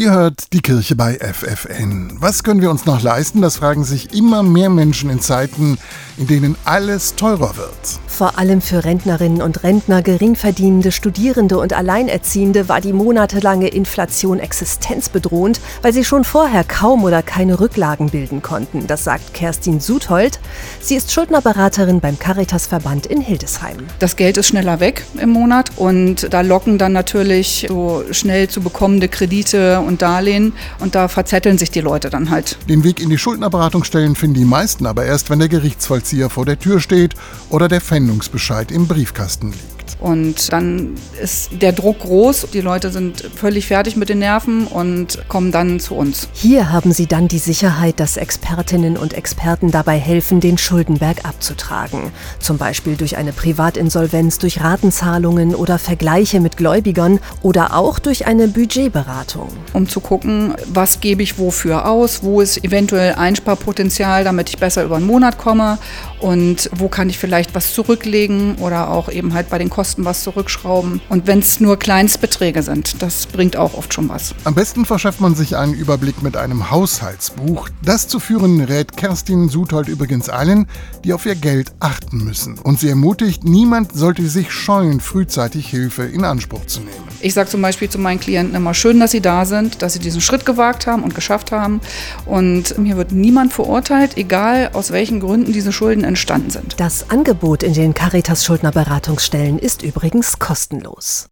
Ihr hört die Kirche bei FFN. Was können wir uns noch leisten? Das fragen sich immer mehr Menschen in Zeiten, in denen alles teurer wird. Vor allem für Rentnerinnen und Rentner, Geringverdienende, Studierende und Alleinerziehende war die monatelange Inflation existenzbedrohend, weil sie schon vorher kaum oder keine Rücklagen bilden konnten. Das sagt Kerstin Suthold. Sie ist Schuldnerberaterin beim Caritasverband in Hildesheim. Das Geld ist schneller weg im Monat und da locken dann natürlich so schnell zu bekommende Kredite und Darlehen und da verzetteln sich die Leute dann halt. Den Weg in die Schuldnerberatung finden die meisten aber erst, wenn der Gerichtsvollzieher vor der Tür steht oder der Pfändungsbescheid im Briefkasten liegt. Und dann ist der Druck groß. Die Leute sind völlig fertig mit den Nerven und kommen dann zu uns. Hier haben sie dann die Sicherheit, dass Expertinnen und Experten dabei helfen, den Schuldenberg abzutragen. Zum Beispiel durch eine Privatinsolvenz, durch Ratenzahlungen oder Vergleiche mit Gläubigern oder auch durch eine Budgetberatung. Um zu gucken, was gebe ich wofür aus, wo ist eventuell Einsparpotenzial, damit ich besser über einen Monat komme und wo kann ich vielleicht was zurücklegen oder auch eben halt bei den Kosten Kosten was zurückschrauben. Und wenn es nur Kleinstbeträge sind, das bringt auch oft schon was. Am besten verschafft man sich einen Überblick mit einem Haushaltsbuch. Das zu führen rät Kerstin Suthold übrigens allen, die auf ihr Geld achten müssen. Und sie ermutigt, niemand sollte sich scheuen, frühzeitig Hilfe in Anspruch zu nehmen. Ich sage zum Beispiel zu meinen Klienten immer schön, dass sie da sind, dass sie diesen Schritt gewagt haben und geschafft haben. Und mir wird niemand verurteilt, egal aus welchen Gründen diese Schulden entstanden sind. Das Angebot in den Caritas Schuldnerberatungsstellen ist übrigens kostenlos.